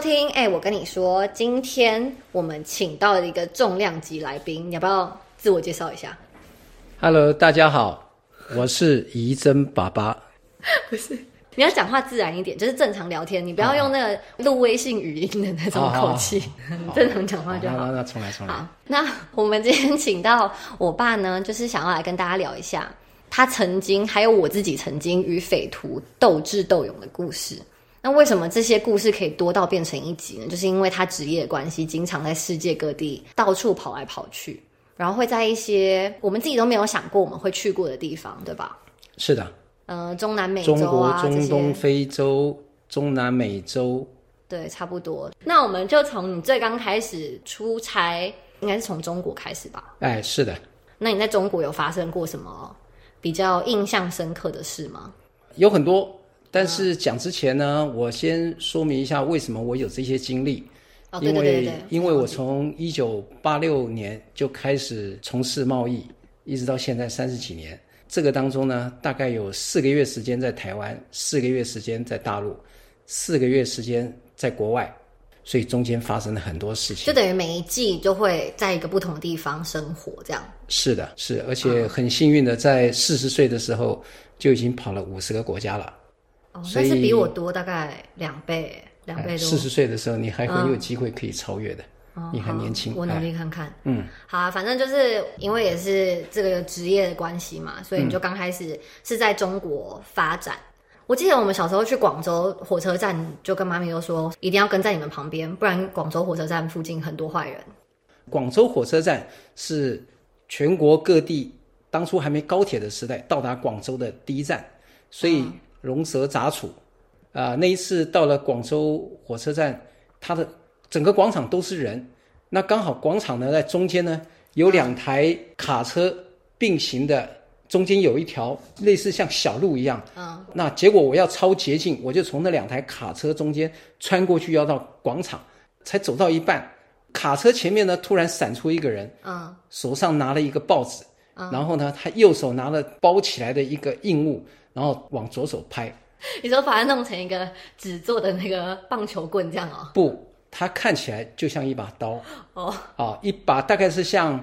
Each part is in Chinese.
听。哎、我跟你说，今天我们请到了一个重量级来宾，你要不要自我介绍一下？Hello，大家好，我是怡珍爸爸。不是，你要讲话自然一点，就是正常聊天，你不要用那个录微信语音的那种口气，正常讲话就好那。那重来重来。好，那我们今天请到我爸呢，就是想要来跟大家聊一下他曾经还有我自己曾经与匪徒斗智斗勇的故事。那为什么这些故事可以多到变成一集呢？就是因为他职业关系，经常在世界各地到处跑来跑去，然后会在一些我们自己都没有想过我们会去过的地方，对吧？是的，呃，中南美洲中国、中东、非洲、中南美洲，对，差不多。那我们就从你最刚开始出差，应该是从中国开始吧？哎，是的，那你在中国有发生过什么比较印象深刻的事吗？有很多。但是讲之前呢，我先说明一下为什么我有这些经历。哦，对因为对对对，因为我从一九八六年就开始从事贸易，一直到现在三十几年。这个当中呢，大概有四个月时间在台湾，四个月时间在大陆，四个月时间在国外，所以中间发生了很多事情就。等于每一季就会在一个不同的地方生活，这样。是的，是，而且很幸运的，在四十岁的时候就已经跑了五十个国家了。哦，所以那是比我多大概两倍，两倍多。四十岁的时候，你还很有机会可以超越的。哦你很年轻好我努哎力看看。嗯，好啊，反正就是因为也是这个职业的关系嘛，所以你就刚开始是在中国发展。我记得我们小时候去广州火车站，就跟妈咪都说一定要跟在你们旁边，不然广州火车站附近很多坏人。广州火车站是全国各地当初还没高铁的时代到达广州的第一站，所以龙蛇杂处。啊、那一次到了广州火车站，它的整个广场都是人，那刚好广场呢在中间呢有两台卡车并行的，中间有一条类似像小路一样。嗯，那结果我要超捷径，我就从那两台卡车中间穿过去，要到广场，才走到一半，卡车前面呢突然闪出一个人，嗯，手上拿了一个报纸，然后呢他右手拿了包起来的一个硬物，然后往左手拍，你说把它弄成一个纸做的那个棒球棍这样哦？不，它看起来就像一把刀，哦，啊，一把大概是像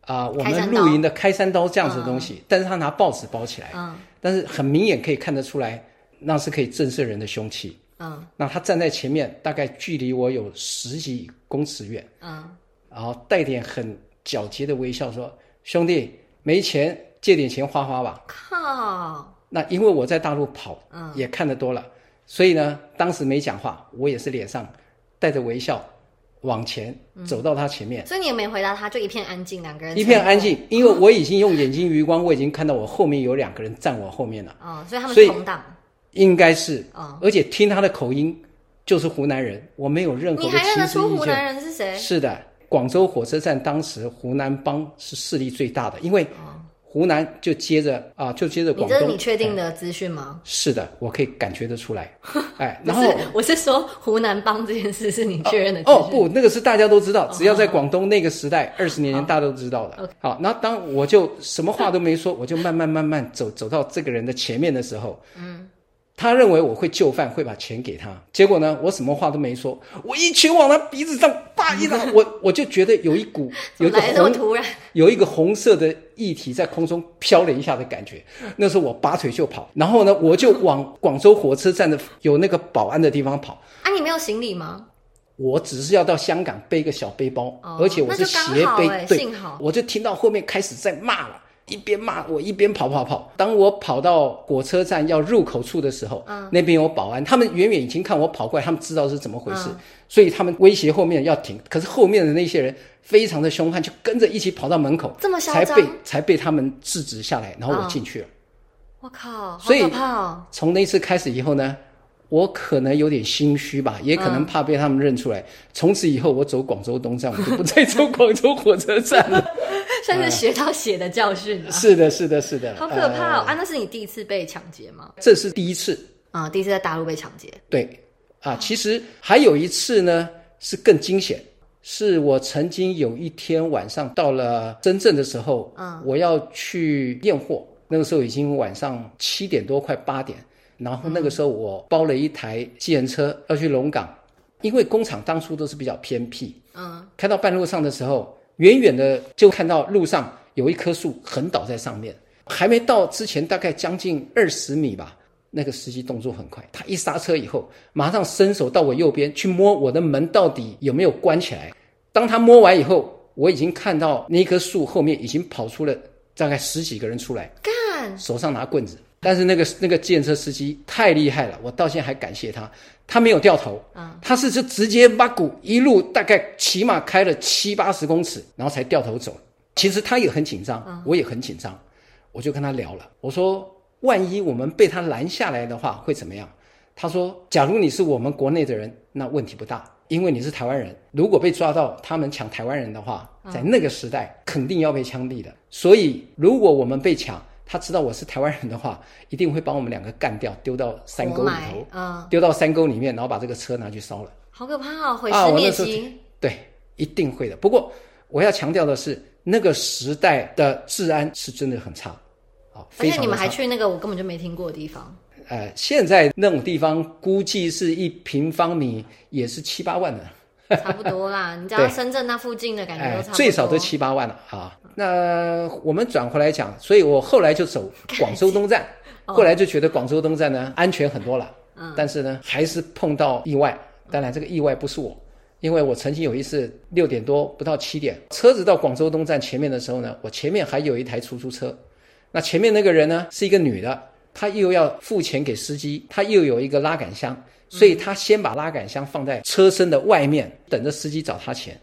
啊、我们露营的开山刀这样子的东西，但是他拿报纸包起来，嗯。但是很明眼可以看得出来，那是可以震慑人的凶器。嗯。那他站在前面，大概距离我有十几公尺远，嗯，然后带点很皎洁的微笑说：“兄弟，没钱借点钱花花吧。靠，”那因为我在大陆跑，也看得多了，所以呢，当时没讲话，我也是脸上带着微笑往前走到他前面，所以你也没回答他，就一片安静，两个人一片安静。因为我已经用眼睛余光，我已经看到我后面有两个人站我后面了，哦，所以他们是同党。应该是，哦而且听他的口音就是湖南人，我没有任何的你还认得歧视意出湖南见。人是谁？是的，广州火车站当时湖南帮是势力最大的，因为湖南就接着啊，就接着你这是广东。你确定的资讯吗？是的，我可以感觉得出来。哎，然后是，我是说湖南帮这件事是你确认的。哦不，那个是大家都知道，只要在广东那个时代，二十年前大家都知道的。好，那当我就什么话都没说，我就慢慢慢慢走走到这个人的前面的时候，嗯，他认为我会就范，会把钱给他。结果呢，我什么话都没说，我一拳往他鼻子上叭一打，我我就觉得有一股 有一个怎么突然？有一个红色的液体在空中飘了一下的感觉。那时候我拔腿就跑，然后呢，我就往广州火车站的有那个保安的地方跑。啊，你没有行李吗？我只是要到香港背个小背包，哦而且我是斜背幸好，我就听到后面开始在骂了。一边骂我一边跑跑跑。当我跑到火车站要入口处的时候，嗯那边有保安，他们远远已经看我跑过来，他们知道是怎么回事，所以他们威胁后面要停。可是后面的那些人非常的凶悍，就跟着一起跑到门口，这么嚣张才被才被他们制止下来，然后我进去了。我靠，好所以可怕哦！从那次开始以后呢，我可能有点心虚吧，也可能怕被他们认出来。从此以后，我走广州东站，我就不再走广州火车站了。算是学到血的教训了，是的，是的，是的，好可怕哦！呃。啊，那是你第一次被抢劫吗？这是第一次，啊，第一次在大陆被抢劫。对。啊，其实还有一次呢，是更惊险。是我曾经有一天晚上到了深圳的时候，嗯，我要去验货，那个时候已经晚上七点多，快八点。然后那个时候我包了一台计程车要去龙岗，因为工厂当初都是比较偏僻，嗯，开到半路上的时候，远远的就看到路上有一棵树横倒在上面，还没到之前大概将近二十米吧。那个司机动作很快，他一刹车以后，马上伸手到我右边去摸我的门到底有没有关起来。当他摸完以后，我已经看到那棵树后面已经跑出了大概十几个人出来，干，手上拿棍子。但是那个那个建车司机太厉害了，我到现在还感谢他，他没有掉头，啊，他是就直接把股一路大概起码开了七八十公尺，然后才掉头走。其实他也很紧张，我也很紧张，我就跟他聊了，我说。万一我们被他拦下来的话，会怎么样？他说：“假如你是我们国内的人，那问题不大，因为你是台湾人。如果被抓到他们抢台湾人的话，在那个时代肯定要被枪毙的。所以，如果我们被抢，他知道我是台湾人的话，一定会把我们两个干掉，丢到山沟里头，丢到山沟里面，然后把这个车拿去烧了。好可怕哦！毁尸灭迹。对，一定会的。不过我要强调的是，那个时代的治安是真的很差。”而且你们还去那个我根本就没听过的地方。呃，现在那种地方估计是一平方米也是七八万的，差不多啦。你知道 深圳那附近的感觉都差不多，最少都七八万了啊。那我们转回来讲，所以我后来就走广州东站，后来就觉得广州东站呢安全很多了。嗯，但是呢还是碰到意外。当然这个意外不是我，因为我曾经有一次六点多不到七点，车子到广州东站前面的时候呢，我前面还有一台出租车。那前面那个人呢，是一个女的，她又要付钱给司机，她又有一个拉杆箱，所以她先把拉杆箱放在车身的外面，等着司机找她钱。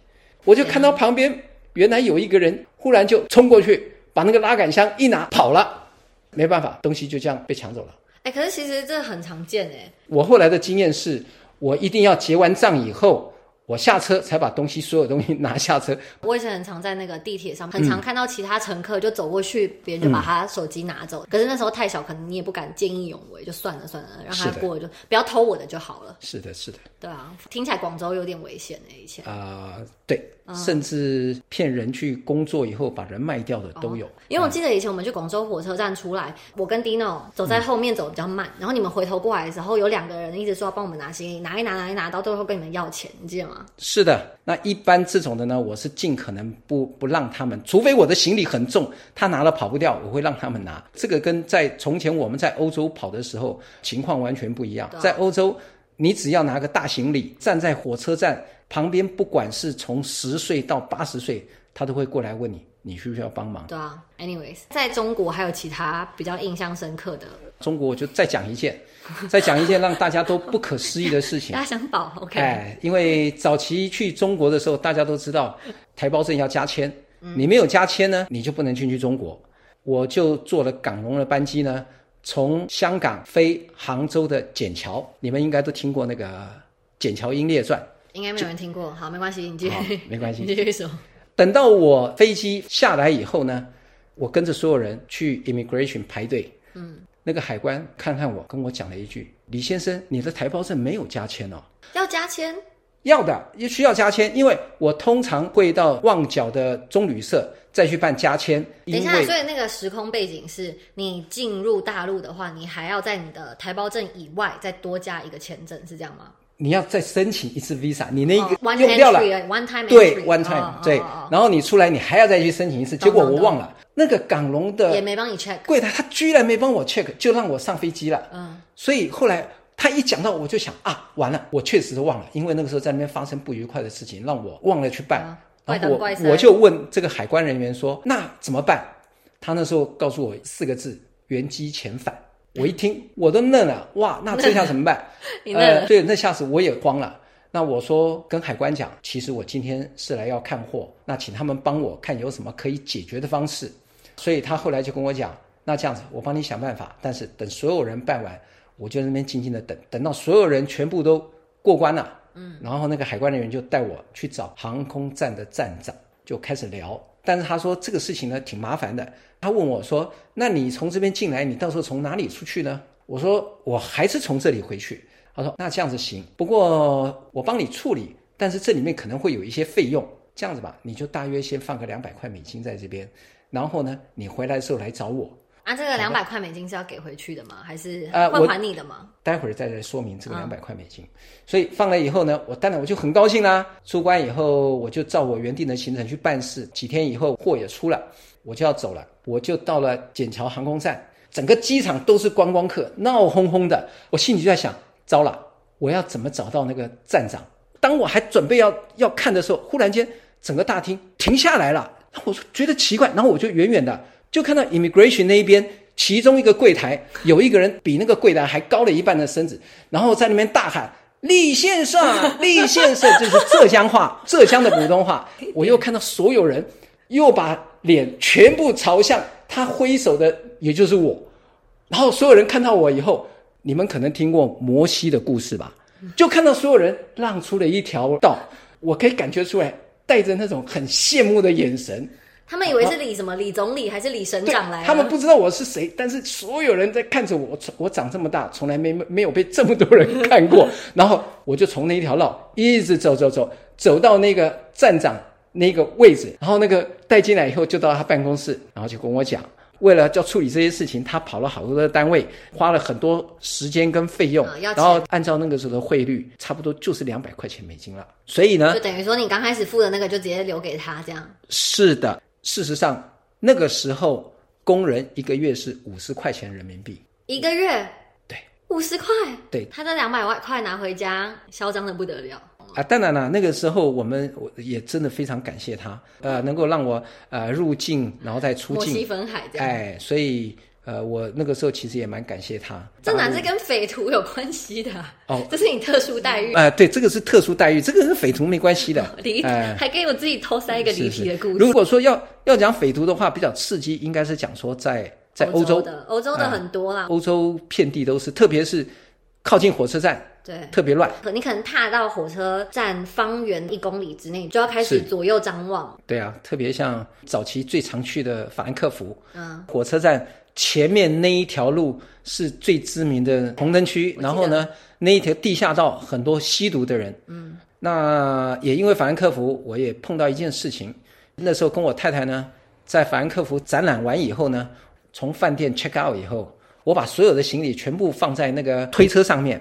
我就看到旁边原来有一个人，忽然就冲过去，把那个拉杆箱一拿跑了，没办法，东西就这样被抢走了。哎，可是其实这很常见哎。我后来的经验是，我一定要结完账以后。我下车才把东西，所有东西拿下车。我以前很常在那个地铁上，很常看到其他乘客就走过去，别人就把他手机拿走。可是那时候太小，可能你也不敢见义勇为，就算了算了，让他过就不要偷我的就好了。是的，是的。对啊，听起来广州有点危险诶，以前啊，对。甚至骗人去工作以后把人卖掉的都有。因为我记得以前我们去广州火车站出来，我跟 Dino 走在后面走比较慢，然后你们回头过来的时候，有两个人一直说要帮我们拿行李，拿一拿拿一拿，到最后跟你们要钱，你记得吗？是的，那一般这种的呢，我是尽可能不不让他们，除非我的行李很重，他拿了跑不掉，我会让他们拿。这个跟在从前我们在欧洲跑的时候情况完全不一样，在欧洲。你只要拿个大行李，站在火车站旁边，不管是从十岁到八十岁，他都会过来问你，你需不需要帮忙？对啊，anyways，在中国还有其他比较印象深刻的。中国我就再讲一件，再讲一件让大家都不可思议的事情。大家想保，OK？哎，因为早期去中国的时候，大家都知道台胞证要加签，你没有加签呢，你就不能进去中国。我就坐了港龙的班机呢。从香港飞杭州的笕桥，你们应该都听过那个《笕桥英烈传》，应该没有人听过。好，没关系，你继续，没关系，你继续说。等到我飞机下来以后呢，我跟着所有人去 immigration 排队。嗯，那个海关看看我，跟我讲了一句：“李先生，你的台胞证没有加签哦。”要加签？要的，也需要加签，因为我通常会到旺角的中旅社。再去办加签。等一下，所以那个时空背景是你进入大陆的话，你还要在你的台胞证以外再多加一个签证，是这样吗？你要再申请一次 visa，你那个用掉了，one time 对 one time 对，然后你出来你还要再去申请一次，结果我忘了，那个港龙的也没帮你 check，柜台他居然没帮我 check，就让我上飞机了。嗯，所以后来他一讲到，我就想啊，完了，我确实是忘了，因为那个时候在那边发生不愉快的事情，让我忘了去办。然后我我就问这个海关人员说：“那怎么办？”他那时候告诉我四个字：“原机遣返。”我一听我都愣了，哇，那这下怎么办？呃，对，那下子我也慌了。那我说跟海关讲，其实我今天是来要看货，那请他们帮我看有什么可以解决的方式。所以他后来就跟我讲：“那这样子，我帮你想办法。但是等所有人办完，我就那边静静的等，等到所有人全部都过关了。”嗯，然后那个海关人员就带我去找航空站的站长，就开始聊。但是他说这个事情呢挺麻烦的。他问我说：“那你从这边进来，你到时候从哪里出去呢？”我说：“我还是从这里回去。”他说：“那这样子行，不过我帮你处理，但是这里面可能会有一些费用。这样子吧，你就大约先放个两百块美金在这边，然后呢，你回来的时候来找我。”啊，这个两百块美金是要给回去的吗？还是呃我会还你的吗？待会儿再来说明这个嗯两百块美金。所以放了以后呢，我当然我就很高兴啦。出关以后，我就照我原定的行程去办事。几天以后，货也出了，我就要走了。我就到了笕桥航空站，整个机场都是观光客，闹哄哄的。我心里就在想，糟了，我要怎么找到那个站长？当我还准备要要看的时候，忽然间整个大厅停下来了。我说觉得奇怪，然后我就远远的就看到 immigration 那一边，其中一个柜台有一个人比那个柜台还高了一半的身子，然后在那边大喊。李先生，李先生，就是浙江话，浙江的普通话。我又看到所有人又把脸全部朝向他挥手的，也就是我。然后所有人看到我以后，你们可能听过摩西的故事吧？就看到所有人让出了一条道，我可以感觉出来，带着那种很羡慕的眼神。他们以为是李什么李总理还是李省长来了？他们不知道我是谁，但是所有人在看着我。我我长这么大，从来没没有被这么多人看过。然后我就从那一条道一直走走走，走到那个站长那个位置，然后那个带进来以后，就到他办公室，然后就跟我讲。为了要处理这些事情，他跑了好多的单位，花了很多时间跟费用，然后按照那个时候的汇率，差不多就是两百块钱美金了。所以呢就，等于说你刚开始付的那个就直接留给他这样。是的，事实上那个时候工人一个月是五十块钱人民币。一个月对五十块，对他这两百万块拿回家，嚣张的不得了。啊，当然了，那个时候我们我也真的非常感谢他，呃，能够让我呃入境，然后再出境，分海这样，哎，所以呃，我那个时候其实也蛮感谢他。这哪是跟匪徒有关系的啊？哦这是你特殊待遇。呃，对，这个是特殊待遇，这个跟匪徒没关系的。离哎还给我自己偷塞一个离题的故事。如果说要要讲匪徒的话，比较刺激，应该是讲说在在欧洲，的，欧洲的很多啦。欧洲遍地都是，特别是靠近火车站，对，特别乱。可你可能踏到火车站方圆一公里之内，就要开始左右张望。对啊，特别像早期最常去的法兰克福，嗯，火车站前面那一条路是最知名的红灯区，然后呢，那一条地下道很多吸毒的人。嗯，那也因为法兰克福，我也碰到一件事情。那时候跟我太太呢，在法兰克福展览完以后呢，从饭店 check out 以后，我把所有的行李全部放在那个推车上面，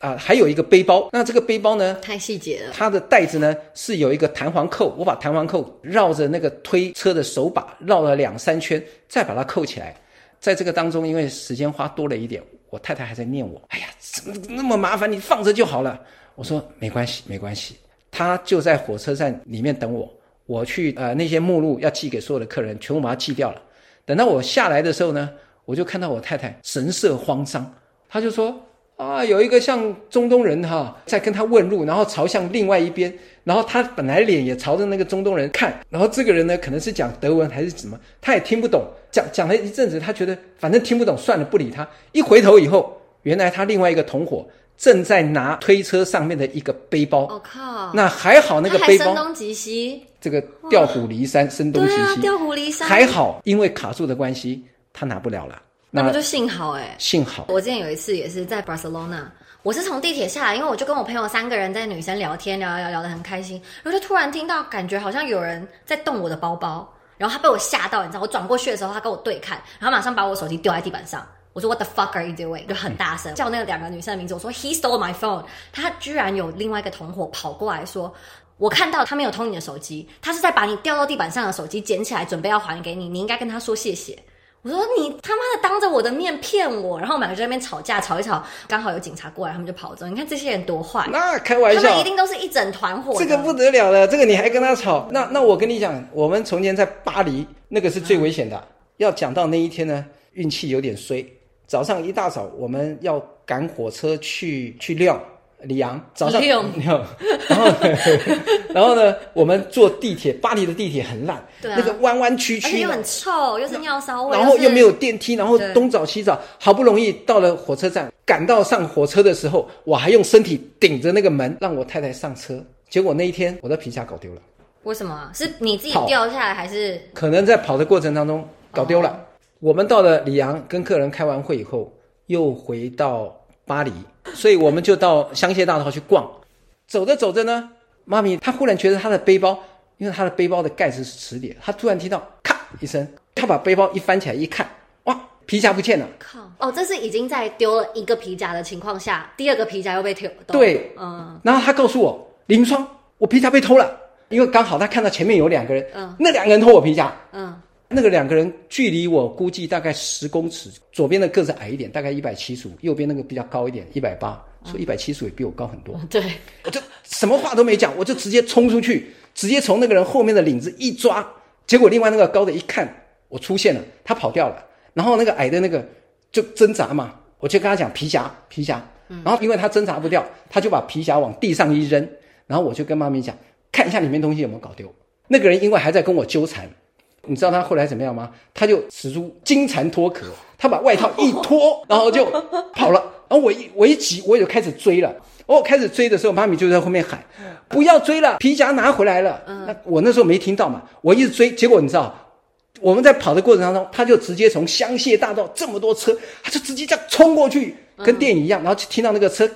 啊，还有一个背包。那这个背包呢，太细节了。它的带子呢是有一个弹簧扣，我把弹簧扣绕着那个推车的手把绕了两三圈，再把它扣起来。在这个当中，因为时间花多了一点，我太太还在念我：“哎呀，怎么那么麻烦？你放着就好了。”我说：“没关系，没关系。”他就在火车站里面等我，我去呃那些目录要寄给所有的客人，全部把它寄掉了。等到我下来的时候呢，我就看到我太太神色慌张，她就说：“啊，有一个像中东人哈，在跟他问路，然后朝向另外一边，然后他本来脸也朝着那个中东人看，然后这个人呢可能是讲德文还是什么，他也听不懂，讲讲了一阵子，他觉得反正听不懂，算了，不理他。一回头以后，原来他另外一个同伙正在拿推车上面的一个背包，我、靠，那还好那个背包，声东击西，这个调虎离山，声东击西，调虎离山，还好，因为卡住的关系，他拿不了了。那么就幸好哎、幸好，我之前有一次也是在 Barcelona，我是从地铁下来，因为我就跟我朋友三个人在女生聊天，聊聊聊聊得很开心，然后就突然听到感觉好像有人在动我的包包，然后他被我吓到，你知道，我转过去的时候，他跟我对看，然后马上把我手机丢在地板上。我说 What the fuck are you doing？就很大声叫那个两个女生的名字。我说 He stole my phone。他居然有另外一个同伙跑过来说，我看到他没有偷你的手机，他是在把你掉到地板上的手机捡起来，准备要还给你。你应该跟他说谢谢。我说你他妈的当着我的面骗我，然后我们两个就在那边吵架，吵一吵，刚好有警察过来，他们就跑走。你看这些人多坏，那开玩笑他们一，定都是一整团伙的。这个不得了了，这个你还跟他吵？那那我跟你讲，我们从前在巴黎那个是最危险的。要讲到那一天呢，运气有点衰。早上一大早我们要赶火车去去亮里昂，早上。然后然后呢，我们坐地铁，巴黎的地铁很烂，对啊。那个弯弯曲曲又很，臭，又是尿骚味，然后又没有电梯，然后东找西找，好不容易到了火车站，赶到上火车的时候，我还用身体顶着那个门让我太太上车。结果那一天我的皮夹搞丢了，为什么？啊？是你自己掉下来，还是？可能在跑的过程当中搞丢了。我们到了里昂，跟客人开完会以后，又回到巴黎，所以我们就到香榭大道去逛。走着走着呢，妈咪她忽然觉得她的背包，因为她的背包的盖子是磁铁，她突然听到咔一声，她把背包一翻起来一看，哇，皮夹不见了。靠！哦，这是已经在丢了一个皮夹的情况下，第二个皮夹又被偷。对，嗯，然后她告诉我，林双，我皮夹被偷了，因为刚好她看到前面有两个人，嗯那两个人偷我皮夹，嗯，那个两个人距离我估计大概十公尺，左边的个子矮一点，大概一百七十五，右边那个比较高一点，一百八，说一百七十五也比我高很多。对，我就什么话都没讲，我就直接冲出去，直接从那个人后面的领子一抓，结果另外那个高的一看我出现了，他跑掉了，然后那个矮的那个就挣扎嘛，我就跟他讲皮夹皮夹，然后因为他挣扎不掉，他就把皮夹往地上一扔，然后我就跟妈咪讲，看一下里面东西有没有搞丢。那个人因为还在跟我纠缠，你知道他后来怎么样吗？他就使出金蝉脱壳，他把外套一脱，然后就跑了。然后我一我一急，我也就开始追了。哦，开始追的时候，妈咪就在后面喊：“不要追了，皮夹拿回来了。那我那时候没听到嘛，我一直追，结果你知道，我们在跑的过程当中，他就直接从香榭大道这么多车，他就直接这样冲过去，跟电影一样，然后就听到那个车。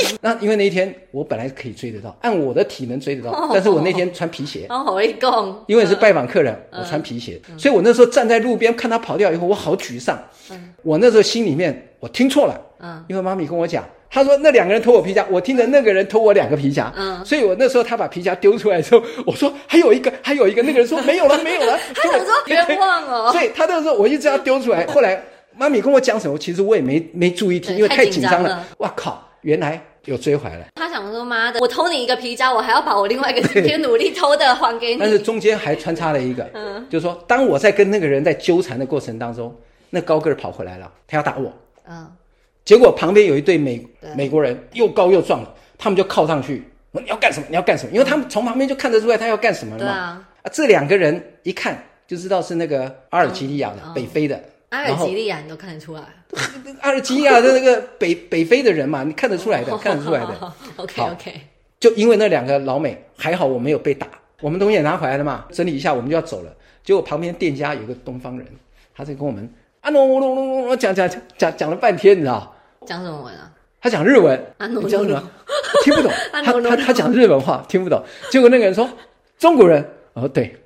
那因为那一天我本来可以追得到，按我的体能追得到，但是我那天穿皮鞋，然后好一共，因为是拜访客人，我穿皮鞋，所以我那时候站在路边看他跑掉以后，我好沮丧。我那时候心里面我听错了，嗯，因为妈咪跟我讲，她说那两个人偷我皮夹，我听着那个人偷我两个皮夹，嗯。所以我那时候他把皮夹丢出来的时候，我说还有一个，还有一个，那个人说没有了，没有了，他想说冤枉哦，所以他那时候我一直要丢出来，后来妈咪跟我讲什么，其实我也没没注意听，因为太紧张了。哇靠，原来有追回来。他想说妈的，我偷你一个皮夹，我还要把我另外一个今天努力偷的还给你。但是中间还穿插了一个，嗯就是说，当我在跟那个人在纠缠的过程当中，那高个儿跑回来了，他要打我，嗯，结果旁边有一对美对美国人，又高又壮的，他们就靠上去，我说你要干什么？你要干什么？因为他们从旁边就看得出来他要干什么了嘛。对啊，啊，这两个人一看就知道是那个阿尔及利亚的、嗯北非的，阿尔及利亚你都看得出来，阿尔及利亚的那个北北非的人嘛，你看得出来的，看得出来的。OK OK，就因为那两个老美，还好我没有被打，我们东西也拿回来了嘛，整理一下我们就要走了。结果旁边店家有个东方人，他在跟我们啊隆隆隆隆隆讲讲讲讲讲了半天，你知道？讲什么文啊？他讲日文，啊，no 你讲什么？听不懂。啊他他他讲日文话听不懂。结果那个人说中国人，哦对，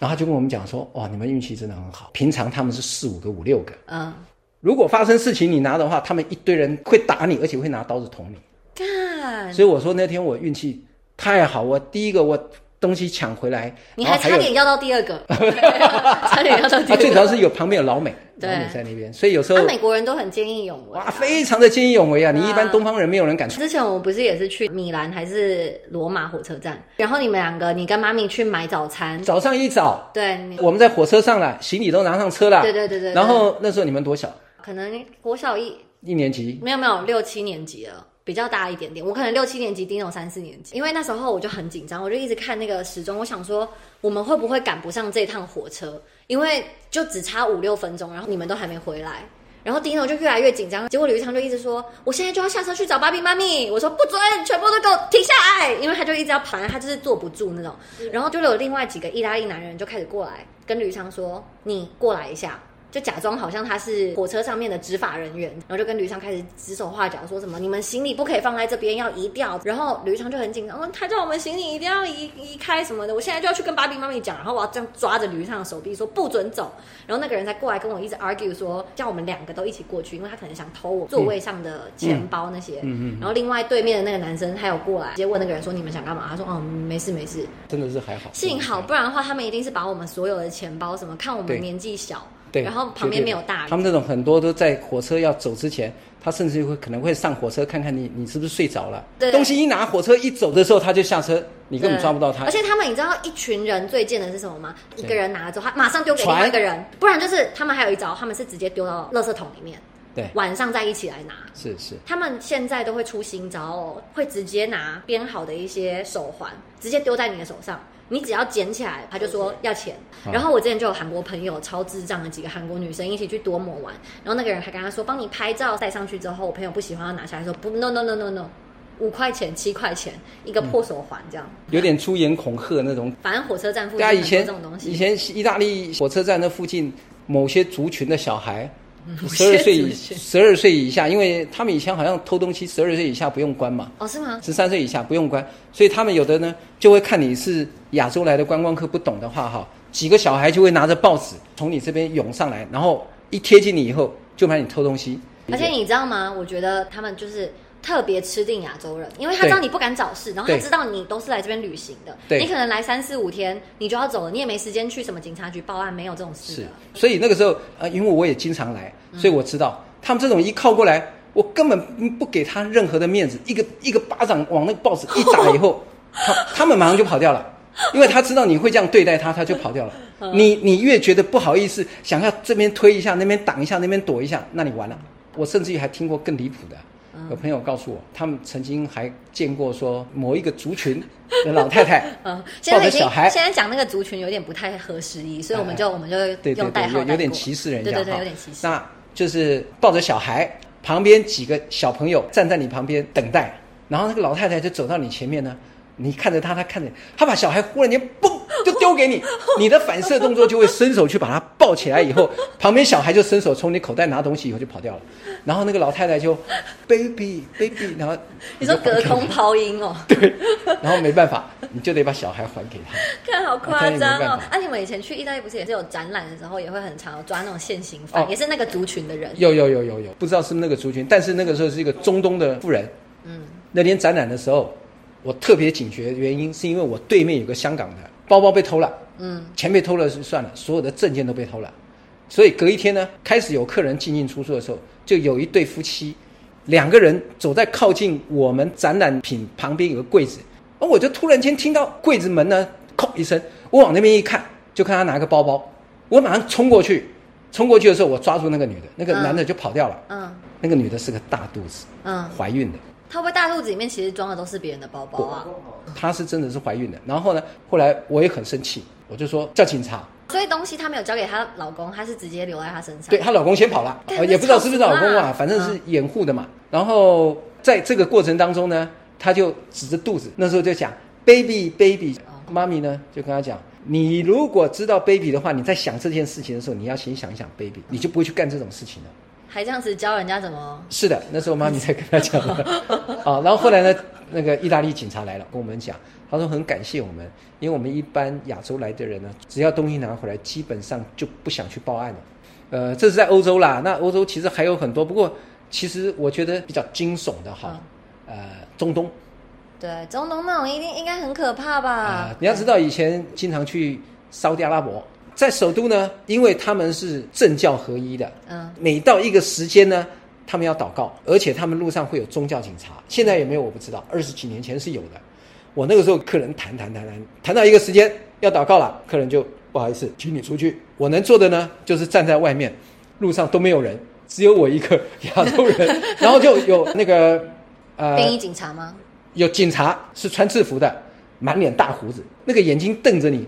然后他就跟我们讲说哇，你们运气真的很好，平常他们是四五个五六个，嗯，如果发生事情你拿的话，他们一堆人会打你，而且会拿刀子捅你。干，所以我说那天我运气太好，我第一个我东西抢回来，你还差点要到第二个，差点要到第啊，二个。最主要是有旁边有老美，对老美在那边，所以有时候那美国人都很见义勇为啊。哇，非常的见义勇为啊！你一般啊东方人没有人敢出。之前我们不是也是去米兰还是罗马火车站，然后你们两个，你跟妈咪去买早餐，早上一早，对，我们在火车上了，行李都拿上车了。对对对对对然后那时候你们多小？可能国小一一年级。没有没有六七年级了，比较大一点点。我可能六七年级，丁总三四年级。因为那时候我就很紧张，我就一直看那个时钟，我想说我们会不会赶不上这趟火车？因为就只差五六分钟，然后你们都还没回来。然后丁总就越来越紧张，结果吕玉昌就一直说：“我现在就要下车去找芭比妈咪。”我说：“不准，全部都给我停下来！”因为他就一直要跑，他就是坐不住那种。然后就有另外几个意大利男人就开始过来跟吕玉昌说：“你过来一下。”就假装好像他是火车上面的执法人员，然后就跟吕昌开始指手画脚，说什么你们行李不可以放在这边，要移掉。然后吕昌就很紧张，说他叫我们行李一定要移移开什么的，我现在就要去跟芭比妈咪讲，然后我要这样抓着吕昌的手臂说不准走。然后那个人才过来跟我一直 argue 说，叫我们两个都一起过去，因为他可能想偷我座位上的钱包那些。嗯嗯然后另外对面的那个男生他有过来，直接问那个人说你们想干嘛？他说哦没事没事，真的是还好。幸好，不然的话他们一定是把我们所有的钱包什么看我们年纪小。对，然后旁边没有大人他们这种很多都在火车要走之前，他甚至会可能会上火车看看你你是不是睡着了。对东西一拿，火车一走的时候他就下车，你根本抓不到他而。且他们，你知道一群人最贱的是什么吗？一个人拿了之后，他马上丢给另外一个人，不然就是他们还有一招，他们是直接丢到垃圾桶里面，对，晚上再一起来拿。是是，他们现在都会出新招哦，会直接拿编好的一些手环，直接丢在你的手上。你只要捡起来，他就说要钱。好然后我之前就有韩国朋友超智障的几个韩国女生一起去多摩玩，然后那个人还跟他说帮你拍照，带上去之后，我朋友不喜欢要拿下来说不，no no no no no，五块钱七块钱一个破手环这样。有点出言恐吓那种。反正火车站附近以前这种东西，以前意大利火车站那附近某些族群的小孩，某十二岁以十二岁以下，因为他们以前好像偷东西，十二岁以下不用关嘛。哦是吗？十三岁以下不用关，所以他们有的呢就会看你是亚洲来的观光客，不懂的话哈，几个小孩就会拿着报纸从你这边涌上来，然后一贴近你以后就把你偷东西。而且你知道吗？我觉得他们就是特别吃定亚洲人，因为他知道你不敢找事，然后他知道你都是来这边旅行的，你可能来三四五天你就要走了，你也没时间去什么警察局报案，没有这种事是。，所以那个时候呃，因为我也经常来，所以我知道他们这种一靠过来，我根本不给他任何的面子，一个一个巴掌往那个报纸一打以后，他他们马上就跑掉了，因为他知道你会这样对待他，他就跑掉了。你你越觉得不好意思，想要这边推一下，那边挡一下，那边躲一下，那你完了。我甚至于还听过更离谱的，有朋友告诉我，他们曾经还见过说某一个族群的老太太 嗯，抱着小孩。现在讲那个族群有点不太合时宜，所以我们就、我们就对对对，用代号有有点歧视人家，对对对，有点歧视。那就是抱着小孩，旁边几个小朋友站在你旁边等待，然后那个老太太就走到你前面呢，你看着他，他看着他，把小孩忽然间嘣就丢给你，你的反射动作就会伸手去把他抱起来，以后 旁边小孩就伸手从你口袋拿东西，以后就跑掉了，然后那个老太太就 baby baby，然后你说隔空抛音哦，对，然后没办法，你就得把小孩还给他。看好夸张！哦啊，你们以前去意大利不是也是有展览的时候，也会很常抓那种现行犯，哦也是那个族群的人。有有有有有，不知道是那个族群，但是那个时候是一个中东的富人。嗯，那天展览的时候，我特别警觉，原因是因为我对面有个香港的包包被偷了，嗯，钱被偷了就算了，所有的证件都被偷了。所以隔一天呢，开始有客人进进出出的时候，就有一对夫妻，两个人走在靠近我们展览品旁边有个柜子，而我就突然间听到柜子门呢“叩”一声，我往那边一看，就看他拿个包包，我马上冲过去，冲过去的时候，我抓住那个女的，那个嗯男的就跑掉了，嗯。那个女的是个大肚子，嗯，怀孕的。他会大肚子里面其实装的都是别人的包包啊？她是真的是怀孕的。然后呢，后来我也很生气，我就说叫警察。所以东西她没有交给她老公，她是直接留在她身上。对，她老公先跑了，呃也不知道是不是老公啊，反正是掩护的嘛。然后在这个过程当中呢，她就指着肚子，那时候就讲 baby baby，妈咪呢就跟她讲。你如果知道 baby 的话，你在想这件事情的时候，你要先想一想 baby，你就不会去干这种事情了。还这样子教人家怎么？是的，那时候妈咪才跟他讲 的啊。然后后来呢，那个意大利警察来了，跟我们讲，他说很感谢我们，因为我们一般亚洲来的人呢，只要东西拿回来，基本上就不想去报案了。呃，这是在欧洲啦，那欧洲其实还有很多，不过其实我觉得比较惊悚的哈，呃，中东对，中东那种一定应该很可怕吧？啊、你要知道以前经常去沙特阿拉伯，在首都呢，因为他们是政教合一的，嗯，每到一个时间呢，他们要祷告，而且他们路上会有宗教警察。现在有没有我不知道，二十几年前是有的。我那个时候客人谈谈谈谈谈到一个时间要祷告了，客人就不好意思，请你出去。我能做的呢，就是站在外面，路上都没有人，只有我一个 亚洲人，然后就有那个呃便衣警察吗？有警察是穿制服的，满脸大胡子，那个眼睛瞪着你，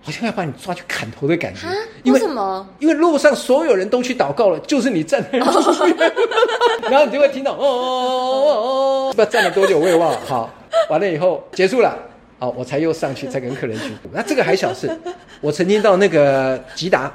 好像要把你抓去砍头的感觉啊。？因为为什么？因为路上所有人都去祷告了，就是你站在那边，然后你就会听到哦哦哦哦哦，不知道站了多久我也忘了。好，完了以后结束了，好，我才又上去再跟客人鞠躬。那这个还小事，我曾经到那个吉达，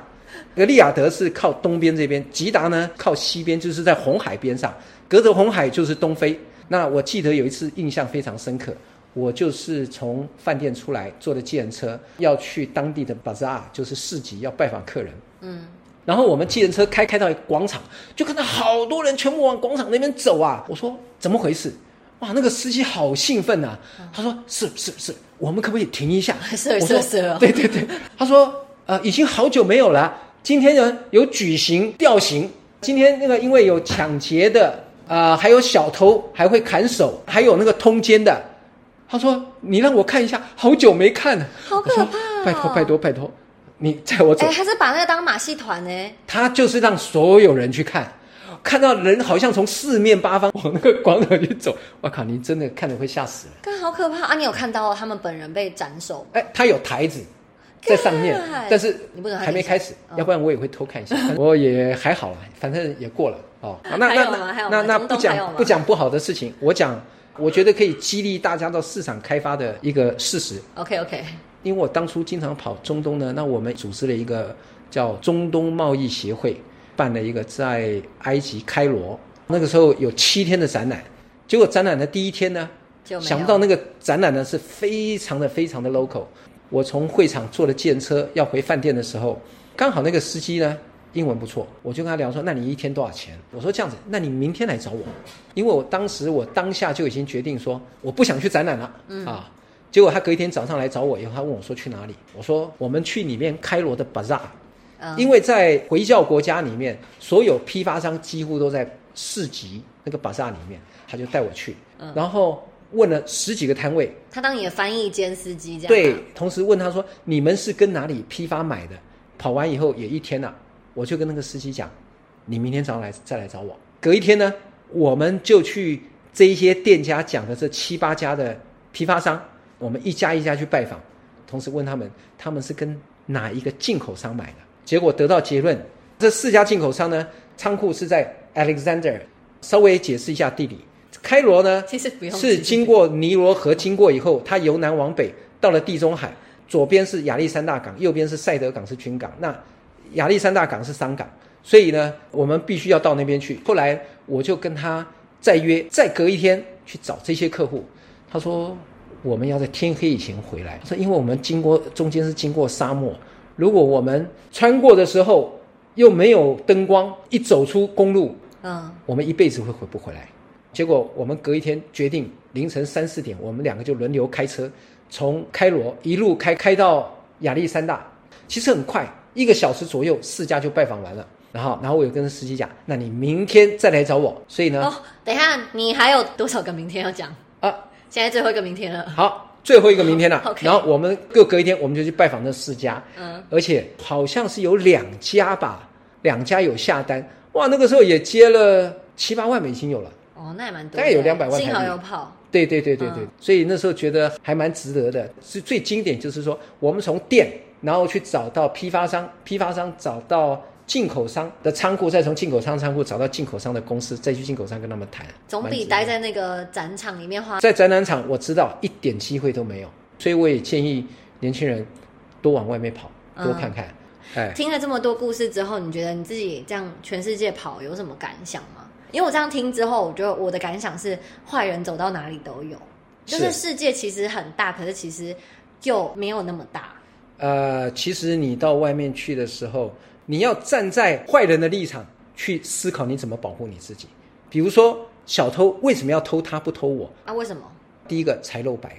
那个利雅得是靠东边这边，吉达呢靠西边，就是在红海边上，隔着红海就是东非。那我记得有一次印象非常深刻，我就是从饭店出来，坐的计程车要去当地的 bazaar，就是市集，要拜访客人。嗯，然后我们计程车开开到一个广场，就看到好多人全部往广场那边走啊！我说怎么回事？哇，那个司机好兴奋啊！他说是是是，我们可不可以停一下？是是是哦对对对。他说呃，已经好久没有了，今天呢有举行吊刑，今天那个因为有抢劫的啊、呃还有小偷，还会砍手，还有那个通奸的。他说你让我看一下，好久没看了。好可怕哦拜托拜托拜托，你载我走哎、。还是把那个当马戏团呢？他就是让所有人去看，看到人好像从四面八方往那个广场去走，我靠，你真的看着会吓死人。刚好可怕啊！你有看到他们本人被斩首？哎，他有台子在上面，但是你不能还没开始，嗯要不然我也会偷看一下。我也还好啦，反正也过了哦。那那那那那不讲不讲不好的事情，我讲我觉得可以激励大家到市场开发的一个事实。OK OK，因为我当初经常跑中东呢，那我们组织了一个叫中东贸易协会，办了一个在埃及开罗，那个时候有七天的展览，结果展览的第一天呢，想不到那个展览呢是非常的非常的 local。我从会场坐了电车要回饭店的时候，刚好那个司机呢英文不错，我就跟他聊说，那你一天多少钱？我说这样子，那你明天来找我，因为我当时我当下就已经决定说，我不想去展览了，啊。结果他隔一天早上来找我以后，他问我说去哪里？我说我们去里面开罗的 bazaar，因为在回教国家里面，所有批发商几乎都在市集那个 bazaar 里面，他就带我去，然后问了十几个摊位，他当你的翻译兼司机这样。对，同时问他说你们是跟哪里批发买的？跑完以后也一天了，我就跟那个司机讲，你明天早上来再来找我。隔一天呢，我们就去这一些店家讲的这七八家的批发商。我们一家一家去拜访，同时问他们他们是跟哪一个进口商买的，结果得到结论，这四家进口商呢，仓库是在 Alexander。稍微解释一下地理，开罗呢，其实不用是经过尼罗河经过以后，它由南往北到了地中海，左边是亚历山大港，右边是塞德港是军港，那亚历山大港是商港，所以呢，我们必须要到那边去。后来我就跟他再约，再隔一天去找这些客户，他说。我们要在天黑以前回来，说因为我们经过中间是经过沙漠，如果我们穿过的时候又没有灯光，一走出公路，嗯，我们一辈子会回不回来。结果我们隔一天决定凌晨三四点，我们两个就轮流开车，从开罗一路开开到亚历山大，其实很快，一个小时左右，四家就拜访完了。然后，然后我有跟司机讲，那你明天再来找我。所以呢，哦，等一下，你还有多少个明天要讲？啊？现在最后一个明天了，好，最后一个明天了。然后我们各隔一天，我们就去拜访那四家，嗯，而且好像是有两家吧，两家有下单，哇，那个时候也接了七八万美金有了，哦，那也蛮多，大概有两百万，幸好有跑，对对对对对，所以那时候觉得还蛮值得的。是最经典就是说，我们从店，然后去找到批发商，批发商找到。进口商的仓库，再从进口商仓库找到进口商的公司，再去进口商跟他们谈，总比待在那个展场里面花。在展览场，我知道一点机会都没有，所以我也建议年轻人多往外面跑，多看看。哎，听了这么多故事之后，你觉得你自己这样全世界跑有什么感想吗？因为我这样听之后，我觉得我的感想是，坏人走到哪里都有，就是世界其实很大，可是其实就没有那么大。呃，其实你到外面去的时候。你要站在坏人的立场去思考，你怎么保护你自己？比如说，小偷为什么要偷他不偷我？啊，为什么？第一个财漏白，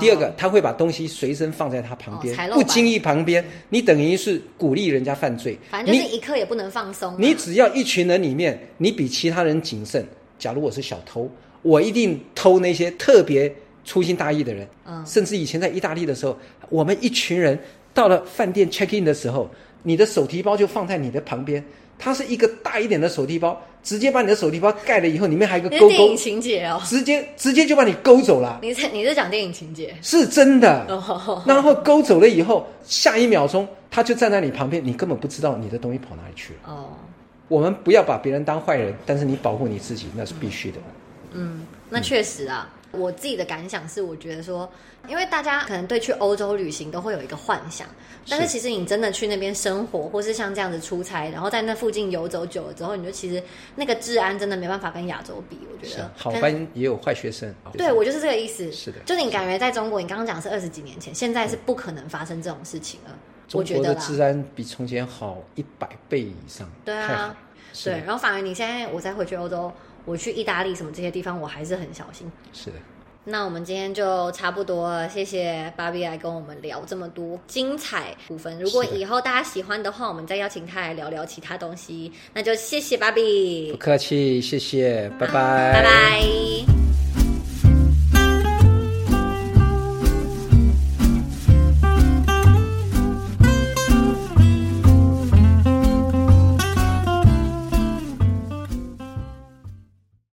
第二个他会把东西随身放在他旁边，不经意旁边，你等于是鼓励人家犯罪。反正就是一刻也不能放松。你只要一群人里面，你比其他人谨慎。假如我是小偷，我一定偷那些特别粗心大意的人。嗯，甚至以前在意大利的时候，我们一群人到了饭店 check in 的时候。你的手提包就放在你的旁边，它是一个大一点的手提包，直接把你的手提包盖了以后，里面还有一个勾勾。电影情节哦，直接直接就把你勾走了。你在你在讲电影情节？是真的。然后勾走了以后，下一秒钟他就站在你旁边，你根本不知道你的东西跑哪里去了。哦，我们不要把别人当坏人，但是你保护你自己那是必须的。嗯，那确实啊。我自己的感想是，我觉得说，因为大家可能对去欧洲旅行都会有一个幻想，但是其实你真的去那边生活，或是像这样子出差，然后在那附近游走久了之后，你就其实那个治安真的没办法跟亚洲比。我觉得好班也有坏学生。对，我就是这个意思。是的，就你感觉在中国，你刚刚讲是二十几年前，现在是不可能发生这种事情了。中国的治安比从前好一百倍以上。对啊，对，然后反而你现在我再回去欧洲。我去意大利什么这些地方，我还是很小心。是的，那我们今天就差不多了，谢谢芭比来跟我们聊这么多精彩部分。如果以后大家喜欢的话，我们再邀请他来聊聊其他东西。那就谢谢芭比，不客气，谢谢，拜拜，拜拜。